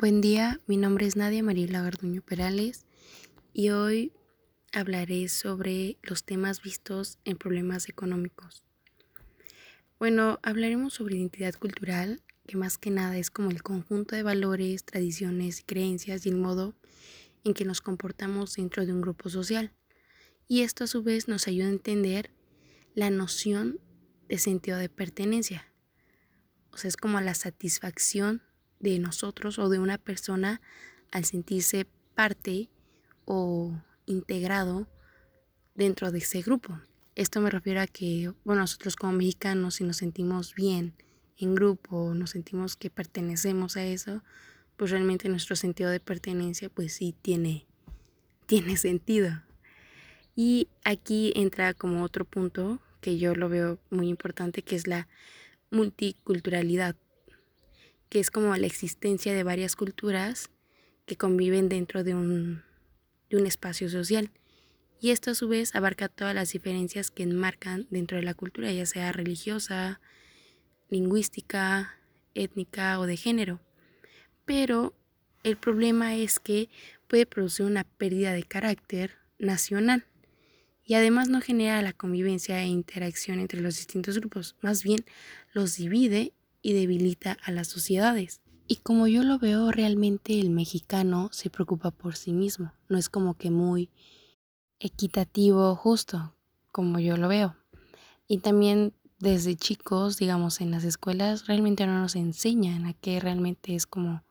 Buen día, mi nombre es Nadia Marila Garduño Perales y hoy hablaré sobre los temas vistos en problemas económicos. Bueno, hablaremos sobre identidad cultural, que más que nada es como el conjunto de valores, tradiciones y creencias y el modo en que nos comportamos dentro de un grupo social. Y esto a su vez nos ayuda a entender la noción de sentido de pertenencia. O sea, es como la satisfacción de nosotros o de una persona al sentirse parte o integrado dentro de ese grupo. Esto me refiero a que, bueno, nosotros como mexicanos, si nos sentimos bien en grupo, nos sentimos que pertenecemos a eso, pues realmente nuestro sentido de pertenencia, pues sí tiene, tiene sentido. Y aquí entra como otro punto que yo lo veo muy importante, que es la multiculturalidad que es como la existencia de varias culturas que conviven dentro de un, de un espacio social. Y esto a su vez abarca todas las diferencias que enmarcan dentro de la cultura, ya sea religiosa, lingüística, étnica o de género. Pero el problema es que puede producir una pérdida de carácter nacional y además no genera la convivencia e interacción entre los distintos grupos, más bien los divide y debilita a las sociedades. Y como yo lo veo, realmente el mexicano se preocupa por sí mismo, no es como que muy equitativo, justo, como yo lo veo. Y también desde chicos, digamos, en las escuelas, realmente no nos enseñan a qué realmente es como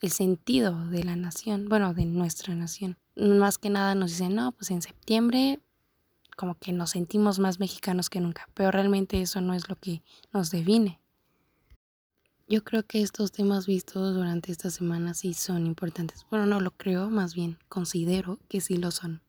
el sentido de la nación, bueno, de nuestra nación. Más que nada nos dicen, no, pues en septiembre como que nos sentimos más mexicanos que nunca, pero realmente eso no es lo que nos define. Yo creo que estos temas vistos durante esta semana sí son importantes. Bueno, no lo creo, más bien considero que sí lo son.